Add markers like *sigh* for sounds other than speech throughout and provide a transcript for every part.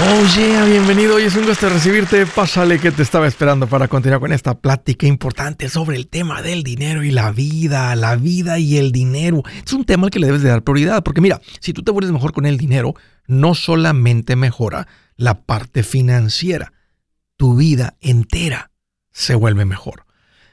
Oye, bienvenido. Hoy es un gusto recibirte. Pásale que te estaba esperando para continuar con esta plática importante sobre el tema del dinero y la vida, la vida y el dinero. Es un tema al que le debes de dar prioridad, porque mira, si tú te vuelves mejor con el dinero, no solamente mejora la parte financiera, tu vida entera se vuelve mejor.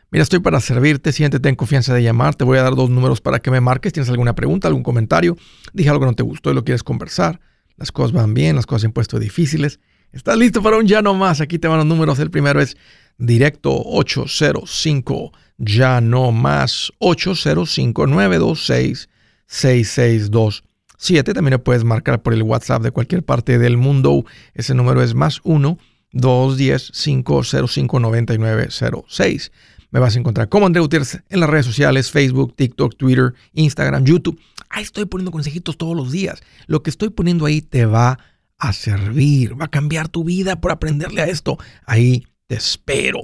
Mira, estoy para servirte, siéntete en confianza de llamar, te voy a dar dos números para que me marques, tienes alguna pregunta, algún comentario, dije algo que no te gustó y lo quieres conversar las cosas van bien, las cosas se han puesto difíciles. ¿Estás listo para un ya no más? Aquí te van los números. El primero es directo 805 ya no más 805 926 6627. También lo puedes marcar por el WhatsApp de cualquier parte del mundo. Ese número es más 1 210 505 9906. Me vas a encontrar como André Gutiérrez en las redes sociales, Facebook, TikTok, Twitter, Instagram, YouTube. Ahí estoy poniendo consejitos todos los días. Lo que estoy poniendo ahí te va a servir, va a cambiar tu vida por aprenderle a esto. Ahí te espero.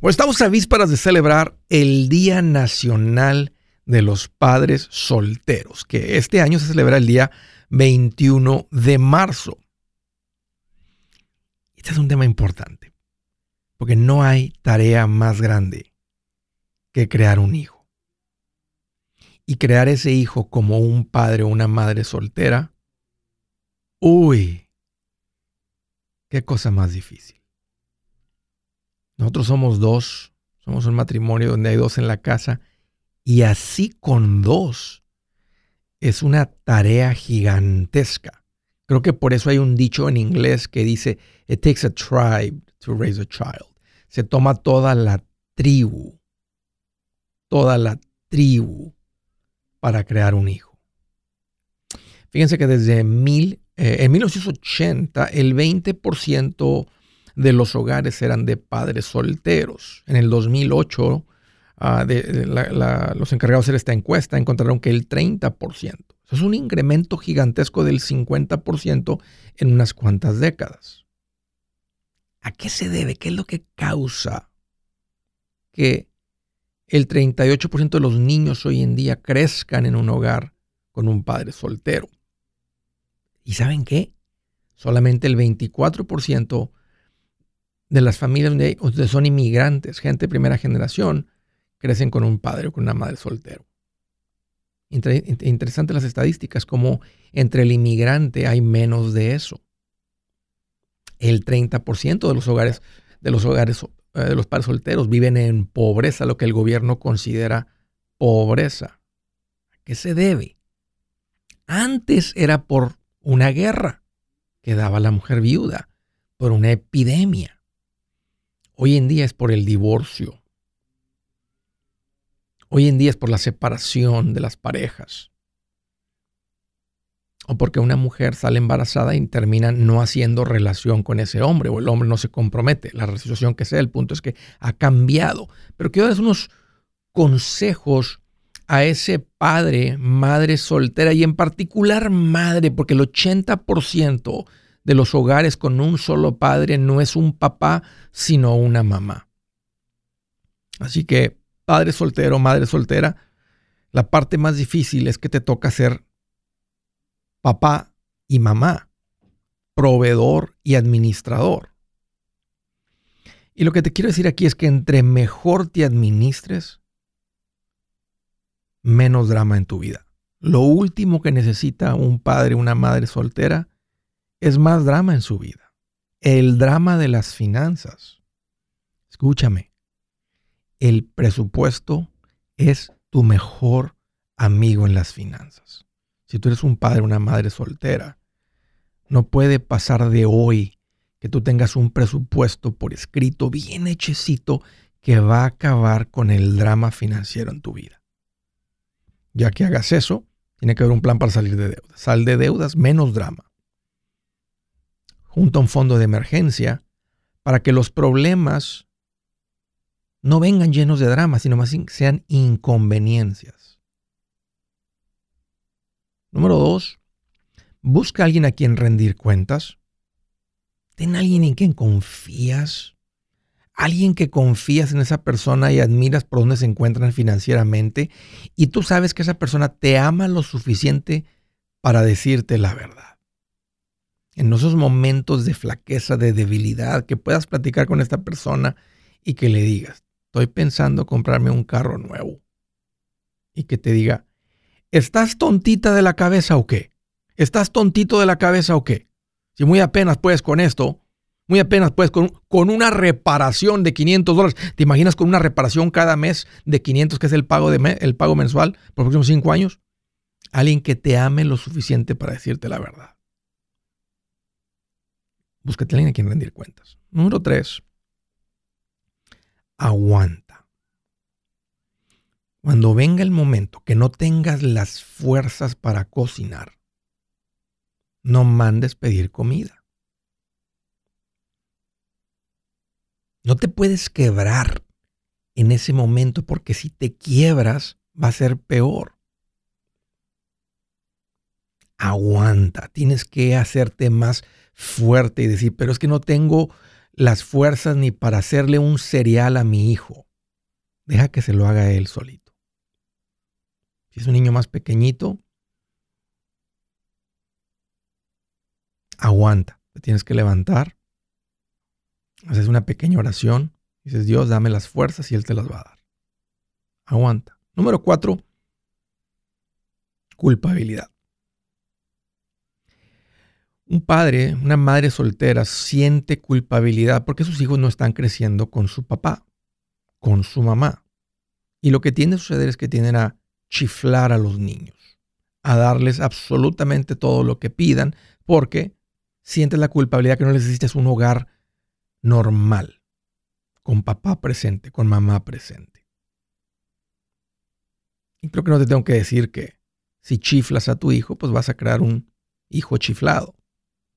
Bueno, estamos a vísperas de celebrar el Día Nacional de los Padres Solteros, que este año se celebra el día 21 de marzo. Este es un tema importante, porque no hay tarea más grande que crear un hijo. Y crear ese hijo como un padre o una madre soltera, uy, qué cosa más difícil. Nosotros somos dos, somos un matrimonio donde hay dos en la casa, y así con dos es una tarea gigantesca. Creo que por eso hay un dicho en inglés que dice, it takes a tribe to raise a child. Se toma toda la tribu toda la tribu para crear un hijo. Fíjense que desde mil, eh, en 1980 el 20% de los hogares eran de padres solteros. En el 2008 ah, los encargados de hacer esta encuesta encontraron que el 30%. Eso es un incremento gigantesco del 50% en unas cuantas décadas. ¿A qué se debe? ¿Qué es lo que causa que el 38% de los niños hoy en día crezcan en un hogar con un padre soltero. ¿Y saben qué? Solamente el 24% de las familias donde son inmigrantes, gente de primera generación, crecen con un padre o con una madre soltero. Interesante las estadísticas, como entre el inmigrante hay menos de eso. El 30% de los hogares, de los hogares de los padres solteros viven en pobreza, lo que el gobierno considera pobreza. ¿A qué se debe? Antes era por una guerra que daba la mujer viuda, por una epidemia. Hoy en día es por el divorcio. Hoy en día es por la separación de las parejas o porque una mujer sale embarazada y termina no haciendo relación con ese hombre o el hombre no se compromete, la situación que sea, el punto es que ha cambiado. Pero quiero dar unos consejos a ese padre, madre soltera y en particular madre, porque el 80% de los hogares con un solo padre no es un papá, sino una mamá. Así que, padre soltero, madre soltera, la parte más difícil es que te toca ser papá y mamá, proveedor y administrador. Y lo que te quiero decir aquí es que entre mejor te administres, menos drama en tu vida. Lo último que necesita un padre, una madre soltera, es más drama en su vida. El drama de las finanzas. Escúchame, el presupuesto es tu mejor amigo en las finanzas si tú eres un padre, una madre soltera, no puede pasar de hoy que tú tengas un presupuesto por escrito bien hechecito que va a acabar con el drama financiero en tu vida. Ya que hagas eso, tiene que haber un plan para salir de deudas. Sal de deudas, menos drama. Junta un fondo de emergencia para que los problemas no vengan llenos de drama, sino más sean inconveniencias. Número dos, busca a alguien a quien rendir cuentas. Ten a alguien en quien confías. Alguien que confías en esa persona y admiras por dónde se encuentran financieramente. Y tú sabes que esa persona te ama lo suficiente para decirte la verdad. en esos momentos de flaqueza, de debilidad, que puedas platicar con esta persona y que le digas, estoy pensando comprarme un carro nuevo. Y que te diga, ¿estás tontita de la cabeza o qué? ¿Estás tontito de la cabeza o qué? Si muy apenas puedes con esto, muy apenas puedes con, con una reparación de 500 dólares. ¿Te imaginas con una reparación cada mes de 500, que es el pago, de el pago mensual por los próximos 5 años? Alguien que te ame lo suficiente para decirte la verdad. Búscate a alguien a quien rendir cuentas. Número 3. Aguanta. Cuando venga el momento que no tengas las fuerzas para cocinar, no mandes pedir comida. No te puedes quebrar en ese momento porque si te quiebras va a ser peor. Aguanta, tienes que hacerte más fuerte y decir, pero es que no tengo las fuerzas ni para hacerle un cereal a mi hijo. Deja que se lo haga él solito. Si es un niño más pequeñito, aguanta. Te tienes que levantar. Haces una pequeña oración. Dices, Dios, dame las fuerzas y Él te las va a dar. Aguanta. Número cuatro, culpabilidad. Un padre, una madre soltera siente culpabilidad porque sus hijos no están creciendo con su papá, con su mamá. Y lo que tiende a suceder es que tienden a chiflar a los niños, a darles absolutamente todo lo que pidan, porque sientes la culpabilidad que no necesitas un hogar normal, con papá presente, con mamá presente. Y creo que no te tengo que decir que si chiflas a tu hijo, pues vas a crear un hijo chiflado,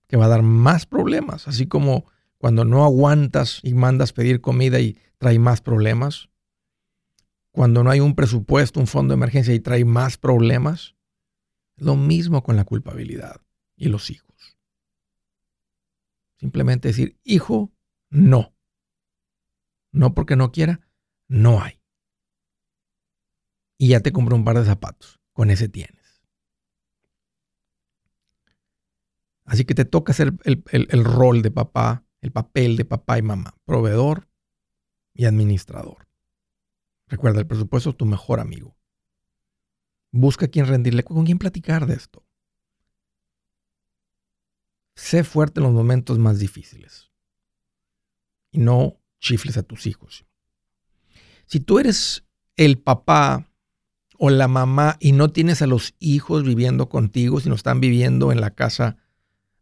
que va a dar más problemas, así como cuando no aguantas y mandas pedir comida y trae más problemas, cuando no hay un presupuesto, un fondo de emergencia y trae más problemas, lo mismo con la culpabilidad y los hijos. Simplemente decir, hijo, no. No porque no quiera, no hay. Y ya te compré un par de zapatos. Con ese tienes. Así que te toca hacer el, el rol de papá, el papel de papá y mamá, proveedor y administrador. Recuerda, el presupuesto es tu mejor amigo. Busca a quien rendirle, con quien platicar de esto. Sé fuerte en los momentos más difíciles. Y no chifles a tus hijos. Si tú eres el papá o la mamá y no tienes a los hijos viviendo contigo, sino están viviendo en la casa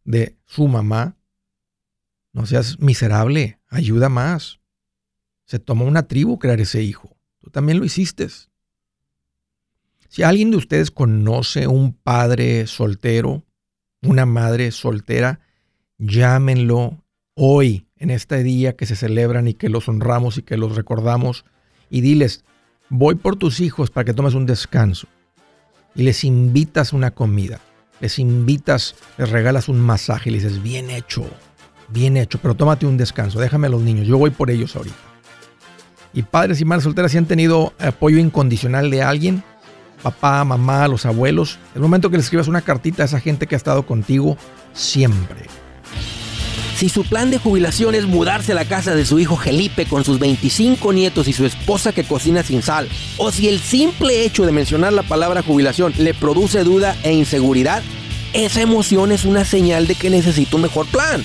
de su mamá, no seas miserable, ayuda más. Se tomó una tribu crear ese hijo. También lo hiciste. Si alguien de ustedes conoce un padre soltero, una madre soltera, llámenlo hoy, en este día que se celebran y que los honramos y que los recordamos, y diles, voy por tus hijos para que tomes un descanso. Y les invitas una comida, les invitas, les regalas un masaje y les dices, bien hecho, bien hecho, pero tómate un descanso, déjame a los niños, yo voy por ellos ahorita. Y padres y madres solteras, si han tenido apoyo incondicional de alguien, papá, mamá, los abuelos, el momento que le escribas una cartita a esa gente que ha estado contigo siempre. Si su plan de jubilación es mudarse a la casa de su hijo Felipe con sus 25 nietos y su esposa que cocina sin sal, o si el simple hecho de mencionar la palabra jubilación le produce duda e inseguridad, esa emoción es una señal de que necesita un mejor plan.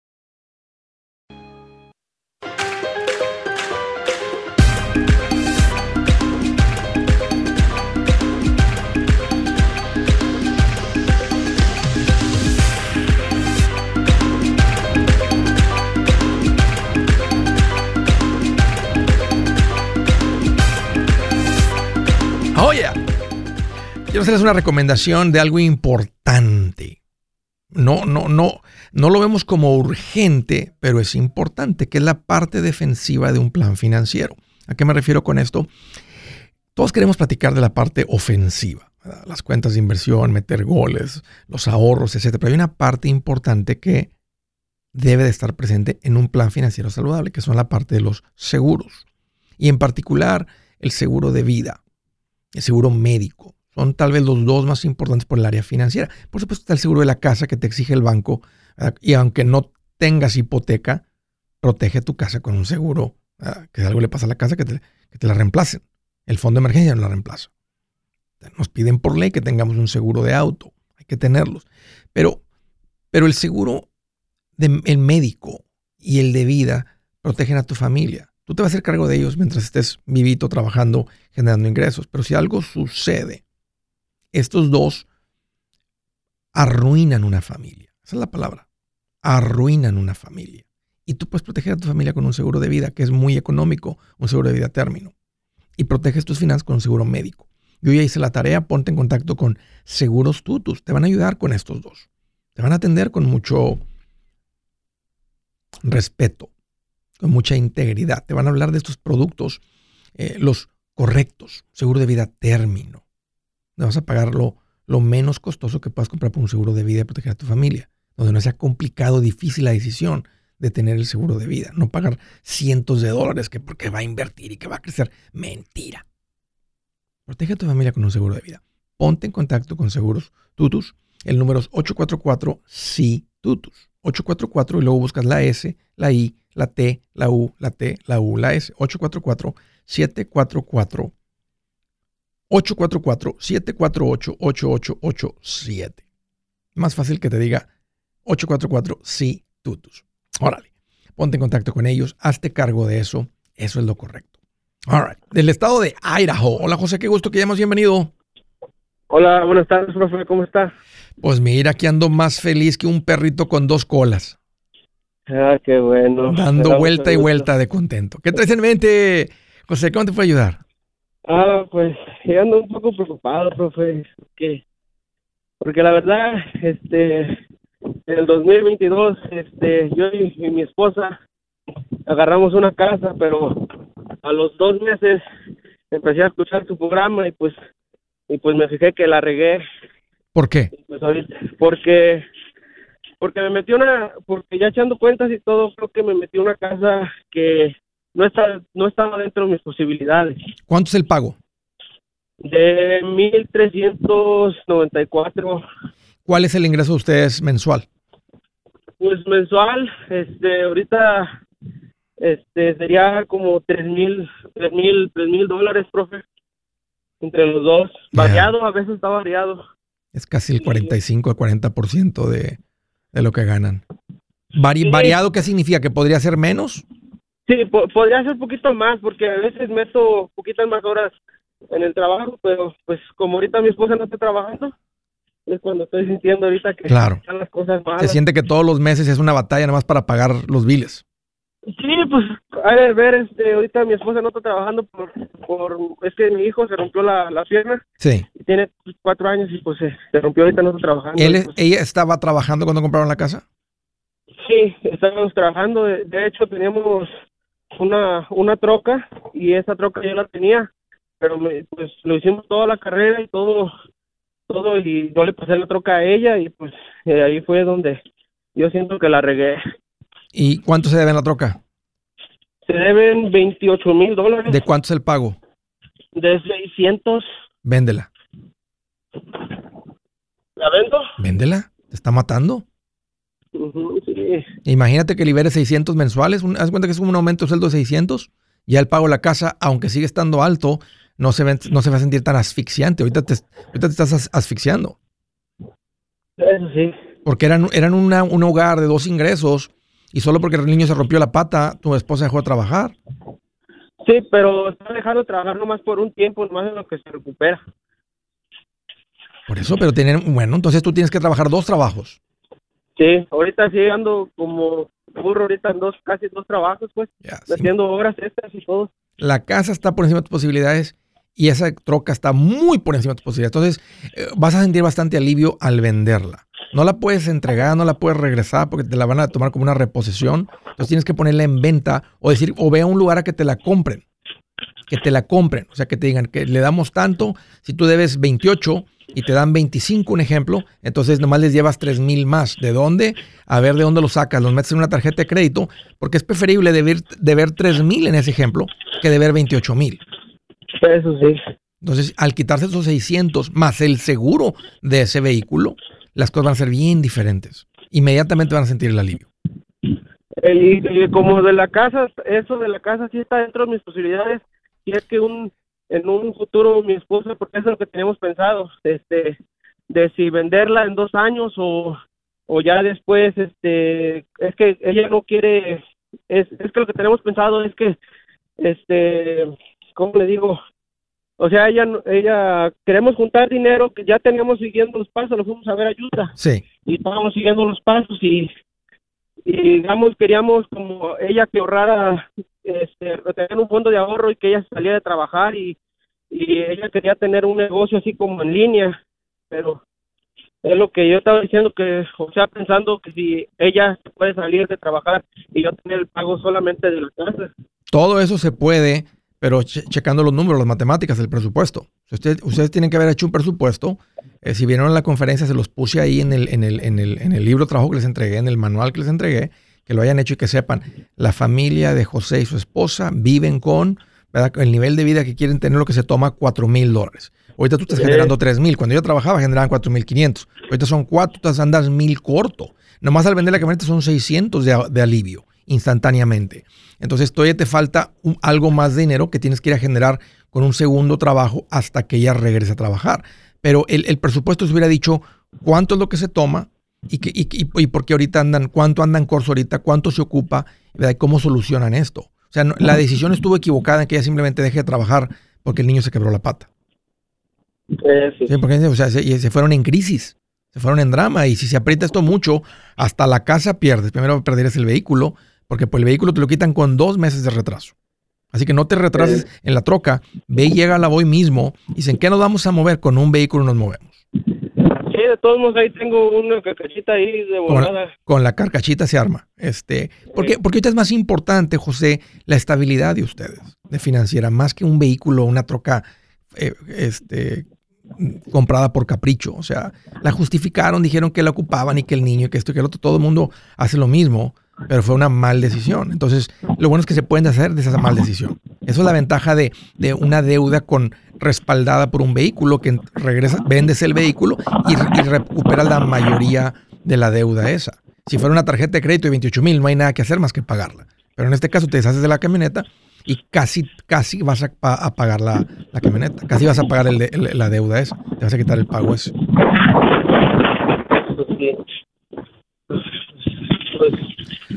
Quiero hacerles una recomendación de algo importante. No, no, no, no lo vemos como urgente, pero es importante, que es la parte defensiva de un plan financiero. ¿A qué me refiero con esto? Todos queremos platicar de la parte ofensiva, las cuentas de inversión, meter goles, los ahorros, etc. Pero hay una parte importante que debe de estar presente en un plan financiero saludable, que son la parte de los seguros. Y en particular, el seguro de vida, el seguro médico. Son tal vez los dos más importantes por el área financiera. Por supuesto está el seguro de la casa que te exige el banco y aunque no tengas hipoteca, protege tu casa con un seguro, que si algo le pasa a la casa, que te, la reemplacen. El fondo de emergencia no la reemplaza. Nos piden por ley que tengamos un seguro de auto, hay que tenerlos. Pero, pero el seguro del médico y el de vida protegen a tu familia. Tú te vas a hacer cargo de ellos mientras estés vivito, trabajando, generando ingresos. Pero si algo sucede, estos dos arruinan una familia. Esa es la palabra. Arruinan una familia. Y tú puedes proteger a tu familia con un seguro de vida que es muy económico, un seguro de vida término. Y proteges tus finanzas con un seguro médico. Yo ya hice la tarea, ponte en contacto con Seguros Tutus. Te van a ayudar con estos dos. Te van a atender con mucho respeto, con mucha integridad. Te van a hablar de estos productos, eh, los correctos, seguro de vida término vas a pagar lo, menos costoso que puedas comprar por un seguro de vida y proteger a tu familia. Donde no sea complicado, difícil la decisión de tener el seguro de vida. No pagar cientos de dólares que porque va a invertir y que va a crecer. Mentira. Protege a tu familia con un seguro de vida. Ponte en contacto con Seguros Tutus. El número es 844-SI-TUTUS. 844 y luego buscas la S, la I, la T, la U, la T, la U, la S. 844 744 844-748-8887. Más fácil que te diga 844 sí tutus. Órale, ponte en contacto con ellos, hazte cargo de eso. Eso es lo correcto. All right. Del estado de Idaho. Hola José, qué gusto que hayamos bienvenido. Hola, buenas tardes, profe, ¿cómo está? Pues mira, aquí ando más feliz que un perrito con dos colas. Ah, qué bueno. Dando vuelta y vuelta de contento. ¿Qué traes en mente, José? ¿Cómo te puedo ayudar? Ah, pues yo ando un poco preocupado, profe, porque, porque la verdad, este, en el 2022, este, yo y, mi esposa agarramos una casa, pero a los dos meses empecé a escuchar su programa y pues, y pues me fijé que la regué. ¿Por qué? Pues porque, porque me metí una, porque ya echando cuentas y todo, creo que me metí una casa que no está no estaba dentro de mis posibilidades. ¿Cuánto es el pago? De 1394. ¿Cuál es el ingreso de ustedes mensual? Pues mensual, este ahorita este sería como tres mil, tres mil, tres mil dólares, profe, entre los dos. Variado, a veces está variado. Es casi el 45 a 40% de, de lo que ganan. ¿Variado qué significa? ¿Que podría ser menos? Sí, podría ser un poquito más, porque a veces meto poquitas más horas en el trabajo, pero pues como ahorita mi esposa no está trabajando, es cuando estoy sintiendo ahorita que están las cosas malas. Se siente que todos los meses es una batalla nada más para pagar los biles. Sí, pues hay que ver, este, ahorita mi esposa no está trabajando por, por es que mi hijo se rompió la, la pierna. Sí. Y tiene cuatro años y pues se, rompió ahorita no está trabajando. Pues ¿Ella estaba trabajando cuando compraron la casa? Sí, estábamos trabajando. De, de hecho, teníamos una, una troca y esa troca yo la tenía, pero me, pues lo hicimos toda la carrera y todo, todo y yo le pasé la troca a ella y pues eh, ahí fue donde yo siento que la regué. ¿Y cuánto se debe en la troca? Se deben 28 mil dólares. ¿De cuánto es el pago? De 600. Véndela. ¿La vendo? Véndela. ¿Te está matando? Sí. Imagínate que libere 600 mensuales. un- Haz cuenta que es un aumento de sueldo de 600. Ya el pago de la casa, aunque sigue estando alto, no se, ven- no se va a sentir tan asfixiante. Ahorita te, ahorita te estás as- asfixiando. Eso sí. Porque eran, eran una- un hogar de dos ingresos y solo porque el niño se rompió la pata, tu esposa dejó de trabajar. Sí, pero está dejando de trabajar nomás por un tiempo, nomás en lo que se recupera. Por eso, pero tienen, bueno, entonces tú tienes que trabajar dos trabajos. Sí, ahorita sí ando como burro ahorita en dos, casi dos trabajos, pues, Ya, sí. haciendo obras extras y todo. La casa está por encima de tus posibilidades y esa troca está muy por encima de tus posibilidades. Entonces, eh, vas a sentir bastante alivio al venderla. No la puedes entregar, no la puedes regresar porque te la van a tomar como una reposición. Entonces tienes que ponerla en venta o decir, o ve a un lugar a que te la compren. Que te la compren. O sea, que te digan que le damos tanto. Si tú debes 28 y te dan 25, un ejemplo, entonces nomás les llevas 3 mil más. ¿De dónde? A ver de dónde los sacas. Los metes en una tarjeta de crédito porque es preferible deber, deber 3 mil en ese ejemplo que deber 28 mil. Eso sí. Entonces, al quitarse esos 600 más el seguro de ese vehículo, las cosas van a ser bien diferentes. Inmediatamente van a sentir el alivio. El- y como de la casa, eso de la casa sí está dentro de mis posibilidades. Y es que un, en un futuro mi esposa, porque eso es lo que tenemos pensado, este, de si venderla en dos años o, o ya después, este, es que ella no quiere, es, es que lo que tenemos pensado es que, este, ¿cómo le digo? O sea, ella, ella, queremos juntar dinero que ya teníamos siguiendo los pasos, lo fuimos a ver ayuda Sí, y estábamos siguiendo los pasos y, y digamos queríamos como ella que ahorrara este tener un fondo de ahorro y que ella saliera de trabajar y, y ella quería tener un negocio así como en línea pero es lo que yo estaba diciendo que o sea pensando que si ella puede salir de trabajar y yo tener el pago solamente de la casa todo eso se puede, pero che- checando los números, las matemáticas, el presupuesto. Usted- ustedes tienen que haber hecho un presupuesto. Eh, si vieron la conferencia, se los puse ahí en el, en, el, en, el, en el libro de trabajo que les entregué, en el manual que les entregué, que lo hayan hecho y que sepan, la familia de José y su esposa viven con ¿verdad? el nivel de vida que quieren tener, lo que se toma 4 mil dólares. Ahorita tú estás Sí. generando 3 mil. Cuando yo trabajaba generaban 4 mil 500. Ahorita son 4, tú andas mil corto. Nomás al vender la camioneta son 600 de, de alivio instantáneamente. Entonces todavía te falta un- algo más de dinero que tienes que ir a generar con un segundo trabajo hasta que ella regrese a trabajar. Pero el, el presupuesto se hubiera dicho cuánto es lo que se toma y, que, y, y- y por qué ahorita andan, cuánto andan corso ahorita, cuánto se ocupa, ¿verdad? y cómo solucionan esto. O sea, no- la decisión estuvo equivocada en que ella simplemente deje de trabajar porque el niño se quebró la pata. Eso. Sí, porque o sea, se, y se fueron en crisis, se fueron en drama y si se aprieta esto mucho, hasta la casa pierdes. Primero perderías el vehículo, porque pues el vehículo te lo quitan con dos meses de retraso. Así que no te retrases en la troca, ve y llega la voy mismo y dicen, ¿qué nos vamos a mover? Con un vehículo nos movemos. sí de todos modos ahí tengo una cacachita ahí de Con, volada con la carcachita se arma. Este, porque, porque ahorita es más importante, José, la estabilidad de ustedes, de financiera, más que un vehículo, una troca eh, este, comprada por capricho. O sea, la justificaron, dijeron que la ocupaban y que el niño y que esto y que el otro. Todo el mundo hace lo mismo, pero fue una mal decisión. Entonces, lo bueno es que se pueden hacer de esa mal decisión. Eso es la ventaja de, de una deuda con respaldada por un vehículo que regresa, vendes el vehículo y, y recuperas la mayoría de la deuda esa. Si fuera una tarjeta de crédito de 28 mil, no hay nada que hacer más que pagarla. Pero en este caso te deshaces de la camioneta y casi, casi vas a, pa- a pagar la, camioneta. Casi vas a pagar el- la deuda esa. Te vas a quitar el pago ese.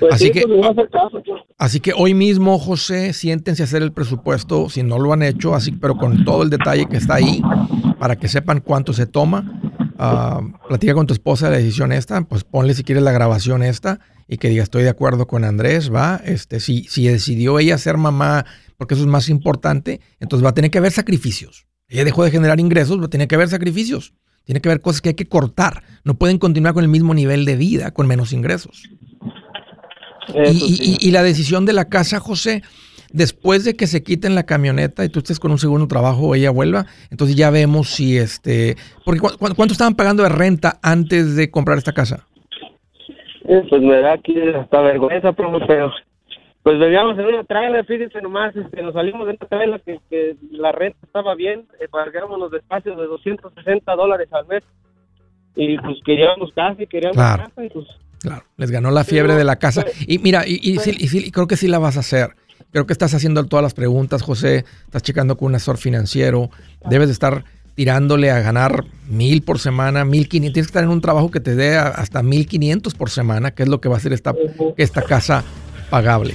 Pues sí. Así sí, que- pues caso, pues. Así que hoy mismo, José, siéntense a hacer el presupuesto, si no lo han hecho, así, pero con todo el detalle que está ahí, para que sepan cuánto se toma. Ah, platica con tu esposa la decisión esta, pues ponle si quieres la grabación esta y que diga estoy de acuerdo con Andrés, va, este, si, si decidió ella ser mamá, porque eso es más importante, entonces va a tener que haber sacrificios. Ella dejó de generar ingresos, va a tener que haber sacrificios. Tiene que haber cosas que hay que cortar. No pueden continuar con el mismo nivel de vida con menos ingresos. Y, la decisión de la casa, José, después de que se quiten la camioneta y tú estés con un segundo trabajo o ella vuelva, entonces ya vemos si este... Porque ¿cuánto estaban pagando de renta antes de comprar esta casa? pues me da aquí hasta vergüenza, pero pues vivíamos en una trailer, fíjense nomás, este, nos salimos de una trailer que, que la renta estaba bien, eh, pagamos los espacios de 260 dólares al mes y pues queríamos casa y queríamos casa y pues... Claro, les ganó la fiebre de la casa. Pues, y mira, y, y, sí, y, creo que sí la vas a hacer. Creo que estás haciendo todas las preguntas, José. Estás checando con un asesor financiero. Debes de estar tirándole a ganar mil por semana, mil quinientos. Tienes que estar en un trabajo que te dé hasta mil quinientos por semana, que es lo que va a hacer esta, esta casa pagable.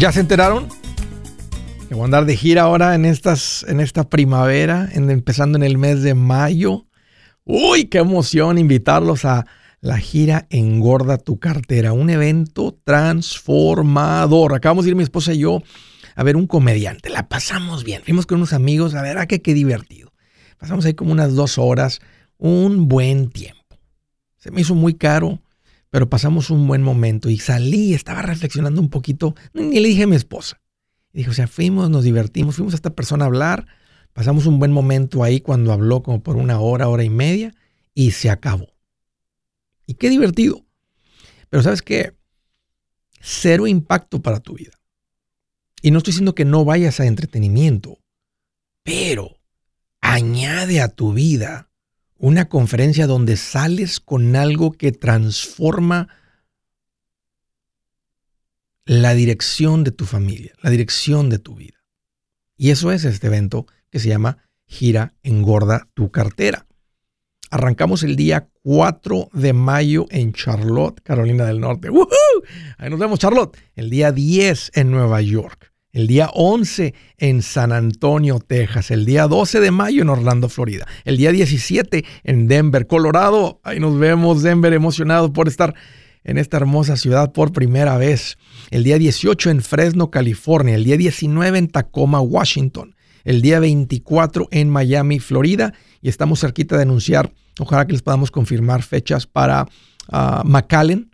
¿Ya se enteraron? Que voy a andar de gira ahora en, estas, en esta primavera, empezando en el mes de mayo. Uy, qué emoción invitarlos a la gira Engorda tu cartera, un evento transformador. Acabamos de ir mi esposa y yo a ver un comediante, la pasamos bien. Fuimos con unos amigos, a ver, a ah, qué, qué divertido. Pasamos ahí como unas dos horas, un buen tiempo. Se me hizo muy caro, pero pasamos un buen momento y salí, estaba reflexionando un poquito, ni le dije a mi esposa. Y dije, o sea, fuimos, nos divertimos, fuimos a esta persona a hablar, pasamos un buen momento ahí cuando habló como por una hora, hora y media, y se acabó. Y qué divertido. Pero sabes qué? Cero impacto para tu vida. Y no estoy diciendo que no vayas a entretenimiento, pero añade a tu vida una conferencia donde sales con algo que transforma la dirección de tu familia, la dirección de tu vida. Y eso es este evento que se llama Gira Engorda tu cartera. Arrancamos el día 4 de mayo en Charlotte, Carolina del Norte. Ahí nos vemos, Charlotte. El día 10 en Nueva York el día 11 en San Antonio, Texas, el día 12 de mayo en Orlando, Florida, el día 17 en Denver, Colorado. Ahí nos vemos, Denver, emocionado por estar en esta hermosa ciudad por primera vez. El día 18 en Fresno, California, el día 19 en Tacoma, Washington, el día 24 en Miami, Florida, y estamos cerquita de anunciar, ojalá que les podamos confirmar fechas para uh, McAllen,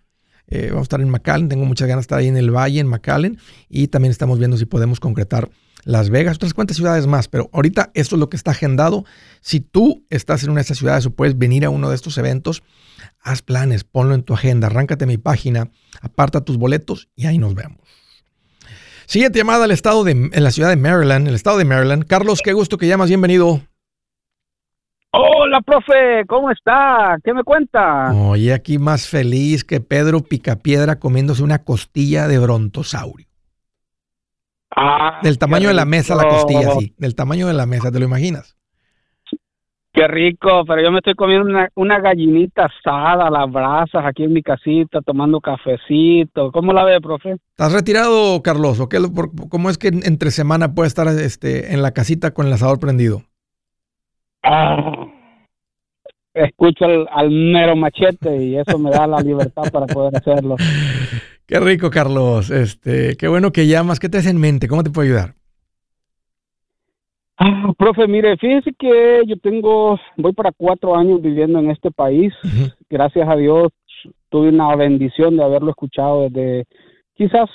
eh, vamos a estar en McAllen, tengo muchas ganas de estar ahí en el Valle, en McAllen, y también estamos viendo si podemos concretar Las Vegas, otras cuantas ciudades más, pero ahorita esto es lo que está agendado. Si tú estás en una de estas ciudades o puedes venir a uno de estos eventos, haz planes, ponlo en tu agenda, arráncate mi página, aparta tus boletos y ahí nos vemos. Siguiente llamada al estado de, en la ciudad de Maryland, el estado de Maryland. Carlos, qué gusto que llamas, bienvenido. Hola, profe, ¿cómo está? ¿Qué me cuenta? Oye, aquí más feliz que Pedro Picapiedra comiéndose una costilla de brontosaurio. Ah, del tamaño de la mesa la costilla, sí. Del tamaño de la mesa, ¿te lo imaginas? Qué rico, pero yo me estoy comiendo una, gallinita asada a las brasas aquí en mi casita, tomando cafecito. ¿Cómo la ve, profe? ¿Estás retirado, Carlos? ¿O qué, ¿Cómo es que entre semana puede estar este, en la casita con el asador prendido? Ah, escucho al, mero machete y eso me da la libertad para poder hacerlo. *laughs* Qué rico, Carlos. Este, qué bueno que llamas. ¿Qué te hace en mente? ¿Cómo te puedo ayudar? Ah, profe, mire, fíjese que yo tengo, voy para cuatro años viviendo en este país. Gracias a Dios tuve una bendición de haberlo escuchado desde quizás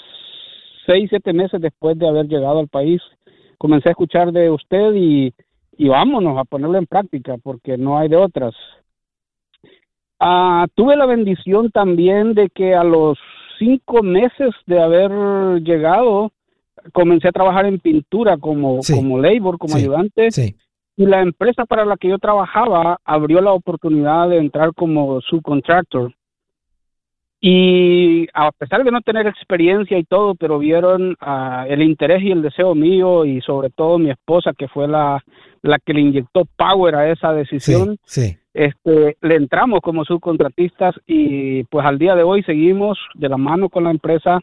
seis, siete meses después de haber llegado al país. Comencé a escuchar de usted y, y vámonos a ponerlo en práctica porque no hay de otras. Ah, tuve la bendición también de que a los cinco meses de haber llegado, comencé a trabajar en pintura como, como labor, como ayudante. Y la empresa para la que yo trabajaba abrió la oportunidad de entrar como subcontractor. Y a pesar de no tener experiencia y todo, pero vieron uh, el interés y el deseo mío y sobre todo mi esposa, que fue la, la que le inyectó power a esa decisión, sí, Este, le entramos como subcontratistas y pues al día de hoy seguimos de la mano con la empresa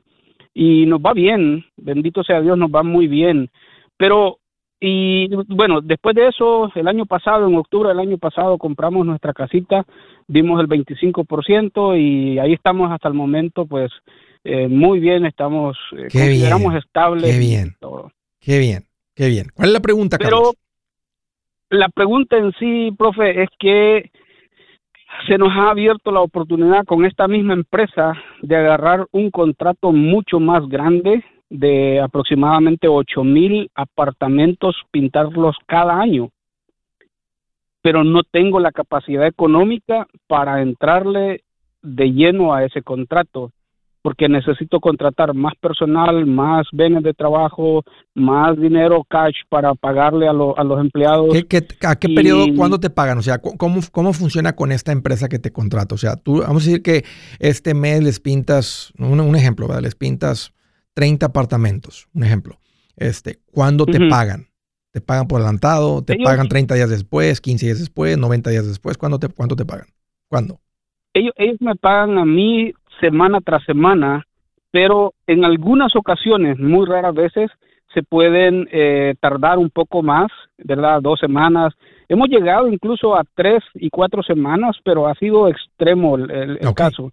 y nos va bien, bendito sea Dios, nos va muy bien. Pero y bueno, después de eso, el año pasado, en octubre del año pasado, compramos nuestra casita, dimos el 25% y ahí estamos hasta el momento, pues eh, muy bien, estamos, eh, consideramos estables. Qué bien, qué bien, qué bien. ¿Cuál es la pregunta, Carlos? Pero la pregunta en sí, profe, es que se nos ha abierto la oportunidad con esta misma empresa de agarrar un contrato mucho más grande de aproximadamente ocho mil apartamentos pintarlos cada año pero no tengo la capacidad económica para entrarle de lleno a ese contrato porque necesito contratar más personal, más bienes de trabajo, más dinero cash para pagarle a, a los empleados. a qué periodo, cuándo te pagan? O sea, ¿cómo, ¿cómo funciona con esta empresa que te contrata? O sea, tú, vamos a decir que este mes les pintas, un, un ejemplo, ¿verdad? Les pintas 30 apartamentos, un ejemplo. Este, ¿Cuándo te pagan? ¿Te pagan por adelantado? ¿Te pagan 30 días después, 15 días después, 90 días después? ¿Cuándo te, ¿Cuánto te pagan? ¿Cuándo? Ellos, ellos me pagan a mí semana tras semana, pero en algunas ocasiones, muy raras veces, se pueden eh, tardar un poco más, ¿verdad? Dos semanas. Hemos llegado incluso a tres y cuatro semanas, pero ha sido extremo el, caso.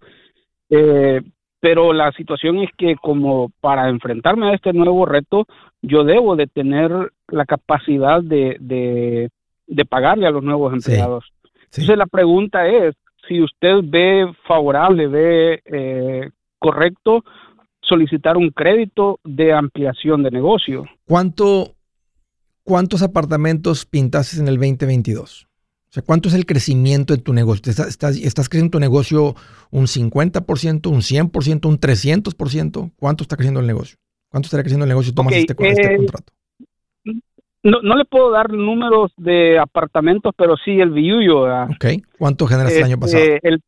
Eh, pero la situación es que como para enfrentarme a este nuevo reto, yo debo de tener la capacidad de, de, pagarle a los nuevos empleados. Entonces la pregunta es, si usted ve favorable, ve eh, correcto solicitar un crédito de ampliación de negocio. ¿Cuánto, ¿Cuántos apartamentos pintaste en el 2022? Sea, ¿cuánto es el crecimiento de tu negocio? ¿Estás, estás, creciendo tu negocio un 50%, un 100%, un 300%? ¿Cuánto está creciendo el negocio? ¿Cuánto estará creciendo el negocio si tomas este, este eh, contrato? No, no, le puedo dar números de apartamentos, pero sí el billuyo. Ok. ¿Cuánto generaste el año pasado? Este, el,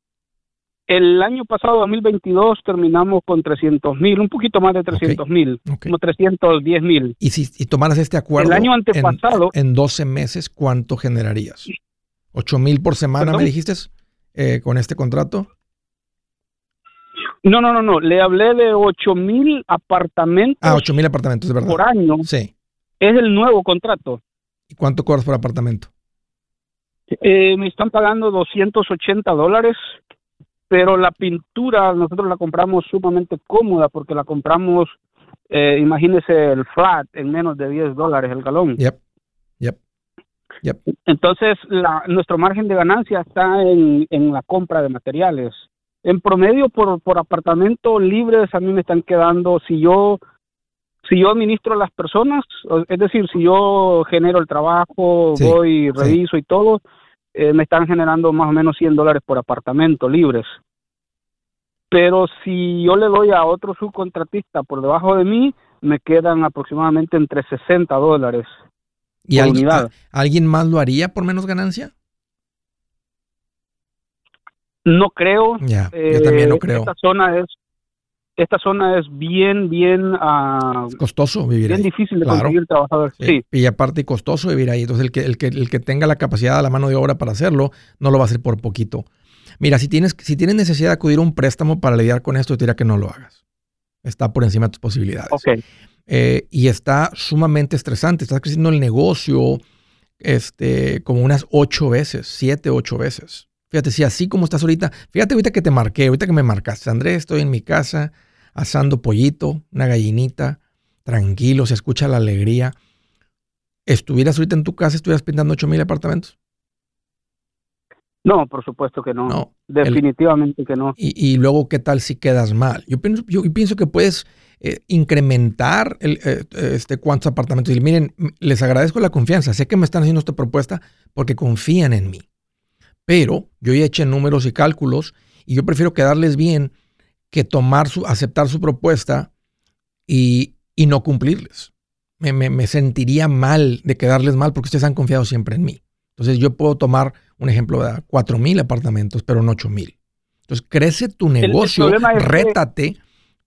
el, año pasado, 2022, terminamos con 300 mil, un poquito más de 300 mil, como 310 mil. Y si tomaras este acuerdo el año antepasado, en, en 12 meses, ¿cuánto generarías? ¿8 mil por semana me dijiste eh, con este contrato? No, no, no, no. Le hablé de 8 mil apartamentos. Ah, 8 mil apartamentos, de verdad. Por año. Sí. Es el nuevo contrato. ¿Y cuánto cobras por apartamento? Eh, me están pagando 280 dólares, pero la pintura nosotros la compramos sumamente cómoda porque la compramos, eh, imagínese el flat en menos de 10 dólares el galón. Yep. Entonces, la, nuestro margen de ganancia está en, en, la compra de materiales. En promedio, por, por apartamento libres, a mí me están quedando, si yo si yo administro a las personas, es decir, si yo genero el trabajo, voy, reviso y todo, eh, me están generando más o menos 100 dólares por apartamento libres. Pero si yo le doy a otro subcontratista por debajo de mí, me quedan aproximadamente entre 60 dólares. ¿Y alguien, alguien más lo haría por menos ganancia? No creo. Ya, yo también no eh, creo. Esta zona es esta zona es bien, bien uh, costoso vivir bien difícil de conseguir trabajadores. Sí. Y aparte costoso vivir ahí. Entonces el que, el que el que tenga la capacidad la mano de obra para hacerlo no lo va a hacer por poquito. Mira, si tienes si tienes necesidad de acudir a un préstamo para lidiar con esto, te diría que no lo hagas. Está por encima de tus posibilidades. Okay. Eh, y está sumamente estresante. Estás creciendo el negocio este, como unas ocho veces, siete, ocho veces. Fíjate, si así como estás ahorita, fíjate ahorita que te marqué, ahorita que me marcaste, Andrés, estoy en mi casa asando pollito, una gallinita, tranquilo, se escucha la alegría. ¿Estuvieras ahorita en tu casa, estuvieras pintando ocho mil apartamentos? No, por supuesto que no. Definitivamente que no. Y, luego, ¿qué tal si quedas mal? Yo pienso, yo pienso que puedes eh, incrementar el, eh, este, cuántos apartamentos. Y miren, les agradezco la confianza. Sé que me están haciendo esta propuesta porque confían en mí. Pero yo ya eché números y cálculos y yo prefiero quedarles bien que tomar su, aceptar su propuesta y, no cumplirles. Me, sentiría mal de quedarles mal porque ustedes han confiado siempre en mí. Entonces yo puedo tomar un ejemplo de 4 mil apartamentos, pero no 8 mil. Entonces crece tu negocio, rétate,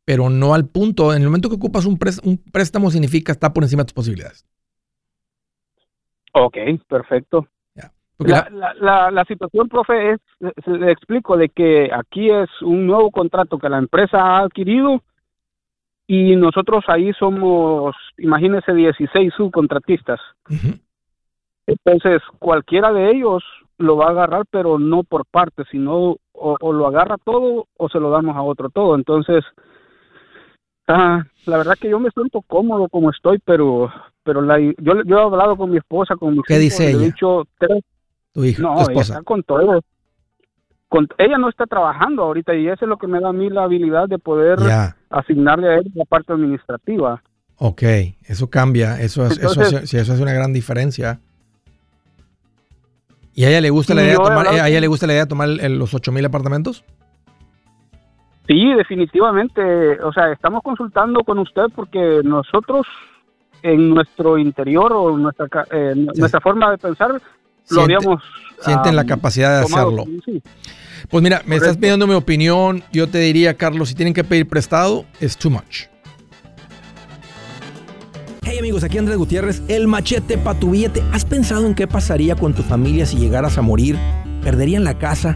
pero no al punto. En el momento que ocupas un, un préstamo significa estar por encima de tus posibilidades. Ok, perfecto. La, la, la, situación, profe, es, le explico, de que aquí es un nuevo contrato que la empresa ha adquirido y nosotros ahí somos, imagínese, 16 subcontratistas. Entonces, cualquiera de ellos lo va a agarrar, pero no por parte, sino o, lo agarra todo o se lo damos a otro todo. Entonces, ah, la verdad que yo me siento cómodo como estoy, pero pero la, yo, yo he hablado con mi esposa, con mi ¿Qué dice ella? he dicho tres. Tu hija, no, tu esposa. Ella está con todo ella no está trabajando ahorita y eso es lo que me da a mí la habilidad de poder asignarle a él la parte administrativa. Ok, eso cambia, eso, eso, eso hace una gran diferencia. ¿Y a ella le gusta la idea de tomar, a ella le gusta la idea de tomar los 8000 apartamentos? Sí, definitivamente. O sea, estamos consultando con usted porque nosotros en nuestro interior o nuestra eh, nuestra forma de pensar lo habíamos sienten la capacidad de hacerlo. Pues mira, me estás pidiendo mi opinión. Yo te diría, Carlos, si tienen que pedir prestado, es too much. Hey amigos, aquí Andrés Gutiérrez, el machete para tu billete. ¿Has pensado en qué pasaría con tu familia si llegaras a morir? ¿Perderían la casa?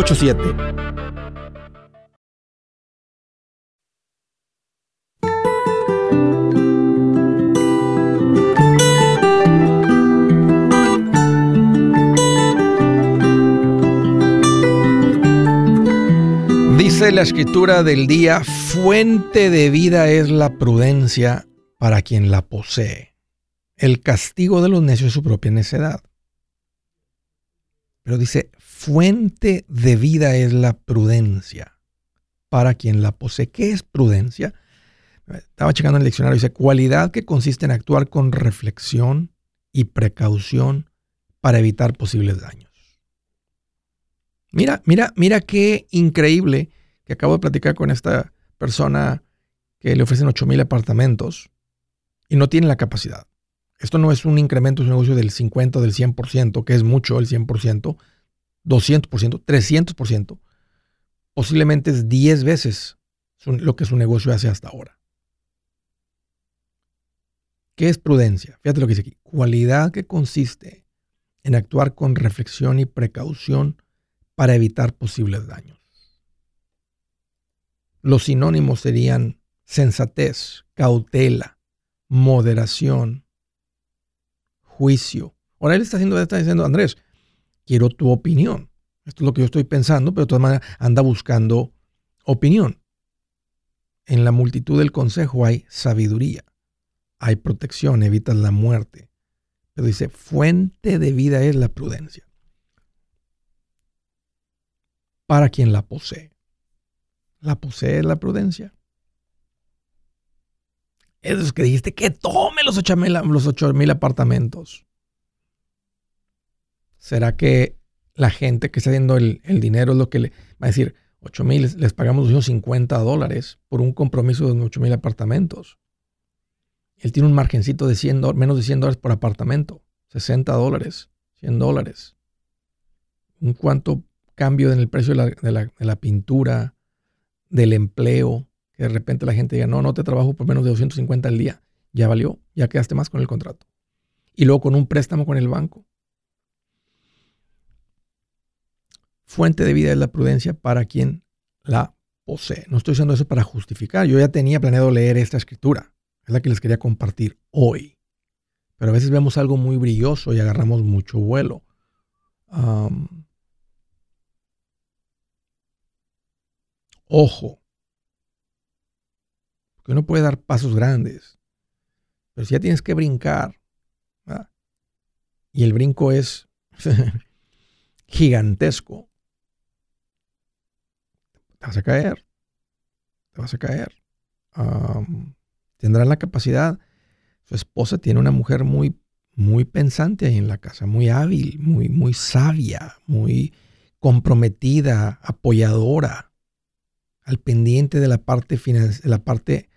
844-748-8887 Dice la escritura del día, fuente de vida es la prudencia para quien la posee. El castigo de los necios es su propia necedad. Pero dice, fuente de vida es la prudencia para quien la posee. ¿Qué es prudencia? Estaba checando en el diccionario, dice, cualidad que consiste en actuar con reflexión y precaución para evitar posibles daños. Mira, mira, mira qué increíble que acabo de platicar con esta persona que le ofrecen 8 mil apartamentos y no tienen la capacidad. Esto no es un incremento de su negocio del 50 o del 100%, que es mucho el 100%, 200%, 300%. Posiblemente es 10 veces lo que su negocio hace hasta ahora. ¿Qué es prudencia? Fíjate lo que dice aquí. Cualidad que consiste en actuar con reflexión y precaución para evitar posibles daños. Los sinónimos serían sensatez, cautela, moderación, juicio. Ahora él está, haciendo, está diciendo, Andrés, quiero tu opinión. Esto es lo que yo estoy pensando, pero de todas maneras anda buscando opinión. En la multitud del consejo hay sabiduría, hay protección, evitas la muerte. Pero dice, fuente de vida es la prudencia. Para quien la posee. ¿La posee la prudencia? Esos que dijiste que tome los 8 mil apartamentos. ¿Será que la gente que está haciendo el, dinero es lo que le va a decir 8 mil, les pagamos 250 dólares por un compromiso de 8 mil apartamentos? Él tiene un margencito de 100, menos de 100 dólares por apartamento. 60 dólares, 100 dólares. Un cuánto cambio en el precio de la, de la pintura, del empleo, que de repente la gente diga, no, no te trabajo por menos de 250 al día. Ya valió, ya quedaste más con el contrato. Y luego con un préstamo con el banco. Fuente de vida es la prudencia para quien la posee. No estoy usando eso para justificar. Yo ya tenía planeado leer esta escritura. Es la que les quería compartir hoy. Pero a veces vemos algo muy brilloso y agarramos mucho vuelo. ojo. Porque uno puede dar pasos grandes. Pero si ya tienes que brincar, y el brinco es *laughs* gigantesco, te vas a caer. Te vas a caer. tendrán la capacidad. Su esposa tiene una mujer muy, muy pensante ahí en la casa, muy hábil, muy, muy sabia, muy comprometida, apoyadora, al pendiente de la parte, de la parte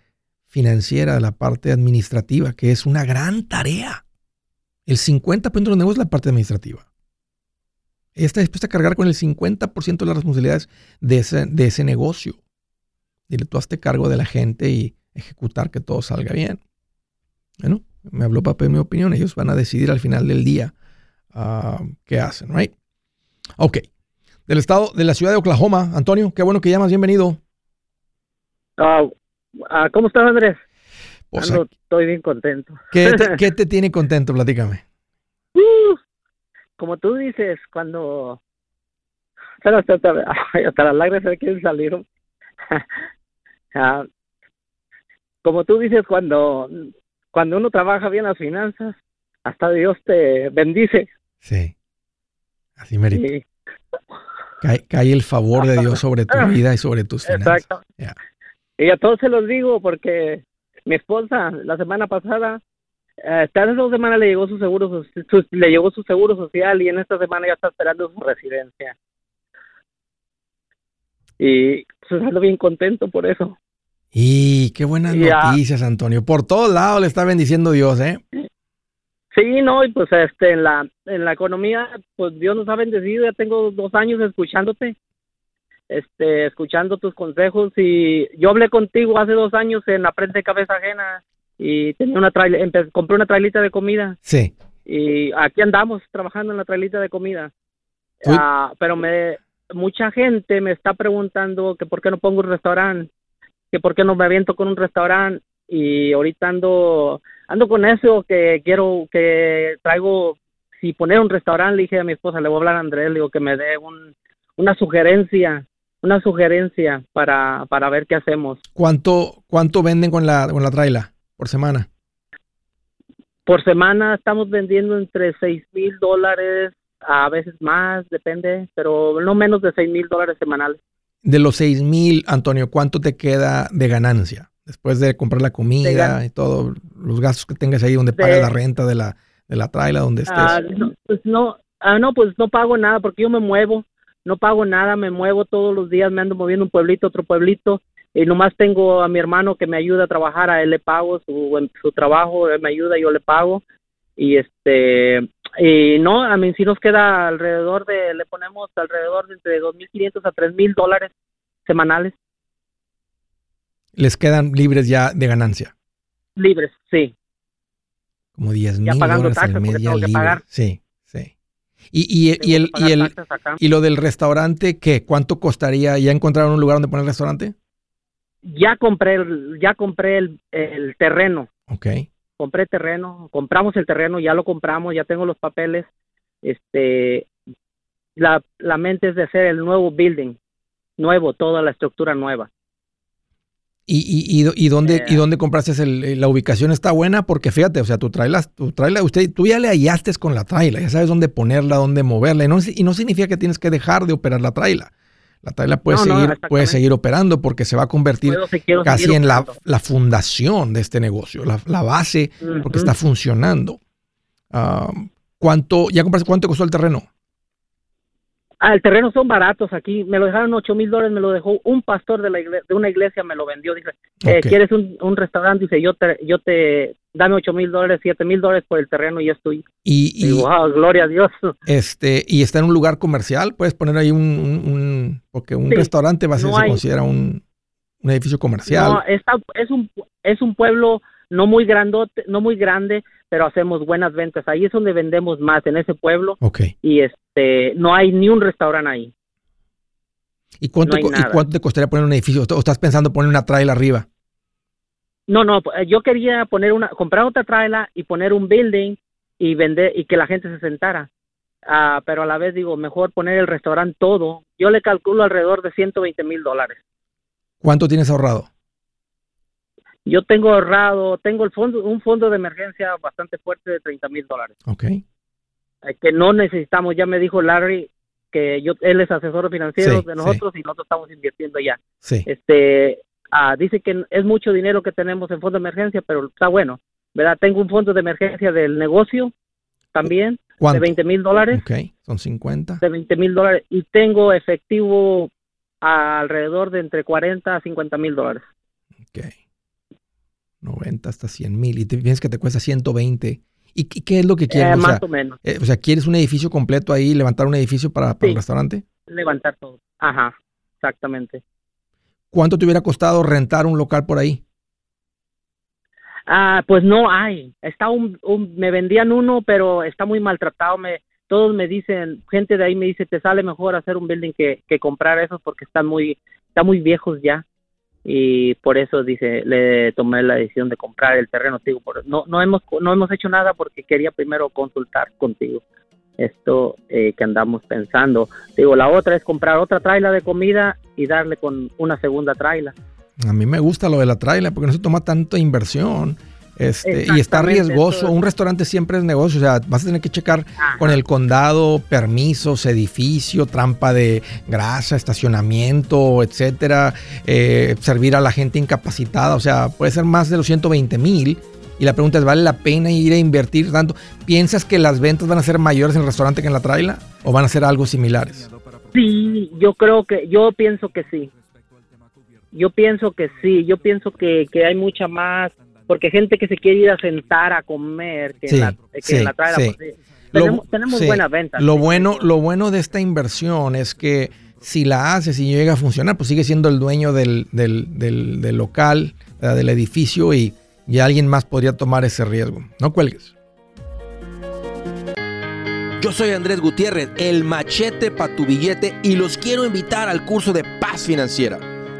financiera, de la parte administrativa, que es una gran tarea. El 50% de los negocios es la parte administrativa. Ella está dispuesta a cargar con el 50% de las responsabilidades de ese, de ese negocio. Dile, tú hazte cargo de la gente y ejecutar que todo salga bien. Bueno, me habló para mi opinión. Ellos van a decidir al final del día ah, qué hacen, ¿right? Ok. Del estado, de la ciudad de Oklahoma, Antonio, qué bueno que llamas, bienvenido. Ah, ah, ¿Cómo estás, Andrés? Pues estoy bien contento. ¿Qué te, *laughs* ¿Qué te, tiene contento? Platícame como tú dices, cuando hasta, *laughs* hasta, las lágrimas se quieren salir. *laughs* Ah, como tú dices, cuando, cuando uno trabaja bien las finanzas, hasta Dios te bendice. Sí, así merece. Cae, el favor de Dios sobre tu *laughs* vida y sobre tus finanzas. Exacto. Y a todos se los digo porque mi esposa la semana pasada esta dos semanas le llegó su seguro le llegó su seguro social y en esta semana ya está esperando su residencia. Y pues ando bien contento por eso. Y qué buenas noticias Antonio. Por todos lados le está bendiciendo Dios eh sí no y pues este en la en la economía pues Dios nos ha bendecido. Ya tengo dos años escuchándote este escuchando tus consejos. Y yo hablé contigo hace dos años en la prensa de cabeza ajena y tenía una compré una trailita de comida. Sí. Y aquí andamos trabajando en la trailita de comida. Ah, pero me mucha gente me está preguntando que por qué no pongo un restaurante, que por qué no me aviento con un restaurante y ahorita ando ando con eso que quiero que traigo si poner un restaurante le dije a mi esposa le voy a hablar a Andrés le digo que me dé un, una sugerencia una sugerencia para, para ver qué hacemos cuánto cuánto venden con la con la traila por semana? Por semana estamos vendiendo entre 6 mil dólares, a veces más, depende, pero no menos de 6 mil dólares semanales. De los 6 mil, Antonio, ¿cuánto te queda de ganancia? Después de comprar la comida y todos los gastos que tengas ahí donde pagas la renta de la, de la traila, donde estés. Ah, no, pues no, ah, no, pues no pago nada porque yo me muevo, no pago nada, me muevo todos los días, me ando moviendo un pueblito, otro pueblito y nomás tengo a mi hermano que me ayuda a trabajar, a él le pago su, su trabajo, él me ayuda, yo le pago y este y no, a mí si nos queda alrededor de, le ponemos alrededor de entre 2.500 a 3.000 dólares semanales. Les quedan libres ya de ganancia. Libres, sí. Como 10 mil dólares al mes ya Sí, sí. Y, y, y el, y, el, y lo del restaurante, ¿qué? ¿Cuánto costaría? ¿Ya encontraron un lugar donde poner el restaurante? Ya compré el, ya compré el, el terreno. Ok. Compré terreno, compramos el terreno, ya lo compramos, ya tengo los papeles. Este, la, la mente es de hacer el nuevo building, nuevo, toda la estructura nueva. ¿Y, y, y, dónde, ¿y eh. dónde compraste el, la ubicación? Está buena porque fíjate, o sea, tú traes tu trailer, usted, tú ya le hallaste con la traila, ya sabes dónde ponerla, dónde moverla, y no, y no significa que tienes que dejar de operar la traila. La traila puede, seguir, puede seguir operando porque se va a convertir casi en la, fundación de este negocio, la, base, porque está funcionando. ¿cuánto, ¿Ya compraste cuánto costó el terreno? Ah, el terreno son baratos aquí. Me lo dejaron ocho mil dólares, me lo dejó un pastor de, la de una iglesia, me lo vendió. Dice, eh, ¿quieres un, un, restaurante? Dice, yo te, yo te, dame ocho mil dólares, siete mil dólares por el terreno y ya estoy. Y, wow, gloria a Dios. Este, y está en un lugar comercial, puedes poner ahí un, un, porque un restaurante va a ser, se considera un, un, edificio comercial. No, está, es un, es un pueblo no muy grandote, no muy grande, pero hacemos buenas ventas. Ahí es donde vendemos más, en ese pueblo. Ok. Y este, no hay ni un restaurante ahí. ¿Y cuánto, ¿y cuánto te costaría poner un edificio? ¿O estás pensando poner una trail arriba? No, no, yo quería poner una, comprar otra trailer y poner un building y vender y que la gente se sentara. Ah, pero a la vez digo, mejor poner el restaurante todo. Yo le calculo alrededor de 120 mil dólares. ¿Cuánto tienes ahorrado? Yo tengo ahorrado, tengo el fondo, un fondo de emergencia bastante fuerte de 30 mil dólares. Ok. Eh, que no necesitamos, ya me dijo Larry que yo, él es asesor financiero de nosotros y nosotros estamos invirtiendo ya. Sí. Este, ah, dice que es mucho dinero que tenemos en fondo de emergencia, pero está bueno, ¿verdad? Tengo un fondo de emergencia del negocio también, de 20 mil dólares. Ok, son 50. De 20 mil dólares. Y tengo efectivo alrededor de entre 40 a 50 mil dólares. Ok. 90 hasta 100 mil. Y te piensas que te cuesta 120. ¿Y qué es lo que quieres? Eh, más o, menos. Eh, o sea, ¿quieres un edificio completo ahí, levantar un edificio para, para el restaurante? Levantar todo. Ajá, exactamente. ¿Cuánto te hubiera costado rentar un local por ahí? Ah, pues no hay. Está un, me vendían uno, pero está muy maltratado. Me, todos me dicen, gente de ahí me dice, te sale mejor hacer un building que, que comprar esos porque están muy, están muy viejos ya y por eso dice le tomé la decisión de comprar el terreno digo no no hemos no hemos hecho nada porque quería primero consultar contigo esto eh, que andamos pensando. Digo la otra es comprar otra traila de comida y darle con una segunda traila. A mí me gusta lo de la traila porque no se toma tanta inversión este, y está riesgoso. Un restaurante siempre es negocio. O sea, vas a tener que checar con el condado, permisos, edificio, trampa de grasa, estacionamiento, etcétera. Eh, servir a la gente incapacitada. O sea, puede ser más de los 120 mil. Y la pregunta es, ¿vale la pena ir a invertir tanto? ¿Piensas que las ventas van a ser mayores en el restaurante que en la traila? ¿O van a ser algo similares? Sí, yo creo que, yo pienso que sí. Yo pienso que sí, yo pienso que, que hay mucha más porque gente que se quiere ir a sentar a comer, que, la, que la trae tenemos, tenemos buenas ventas. Lo bueno, lo bueno de esta inversión es que si la haces y llega a funcionar, pues sigue siendo el dueño del, del, del, local, del edificio y, y alguien más podría tomar ese riesgo. No cuelgues. Yo soy Andrés Gutiérrez, el machete para tu billete y los quiero invitar al curso de paz financiera.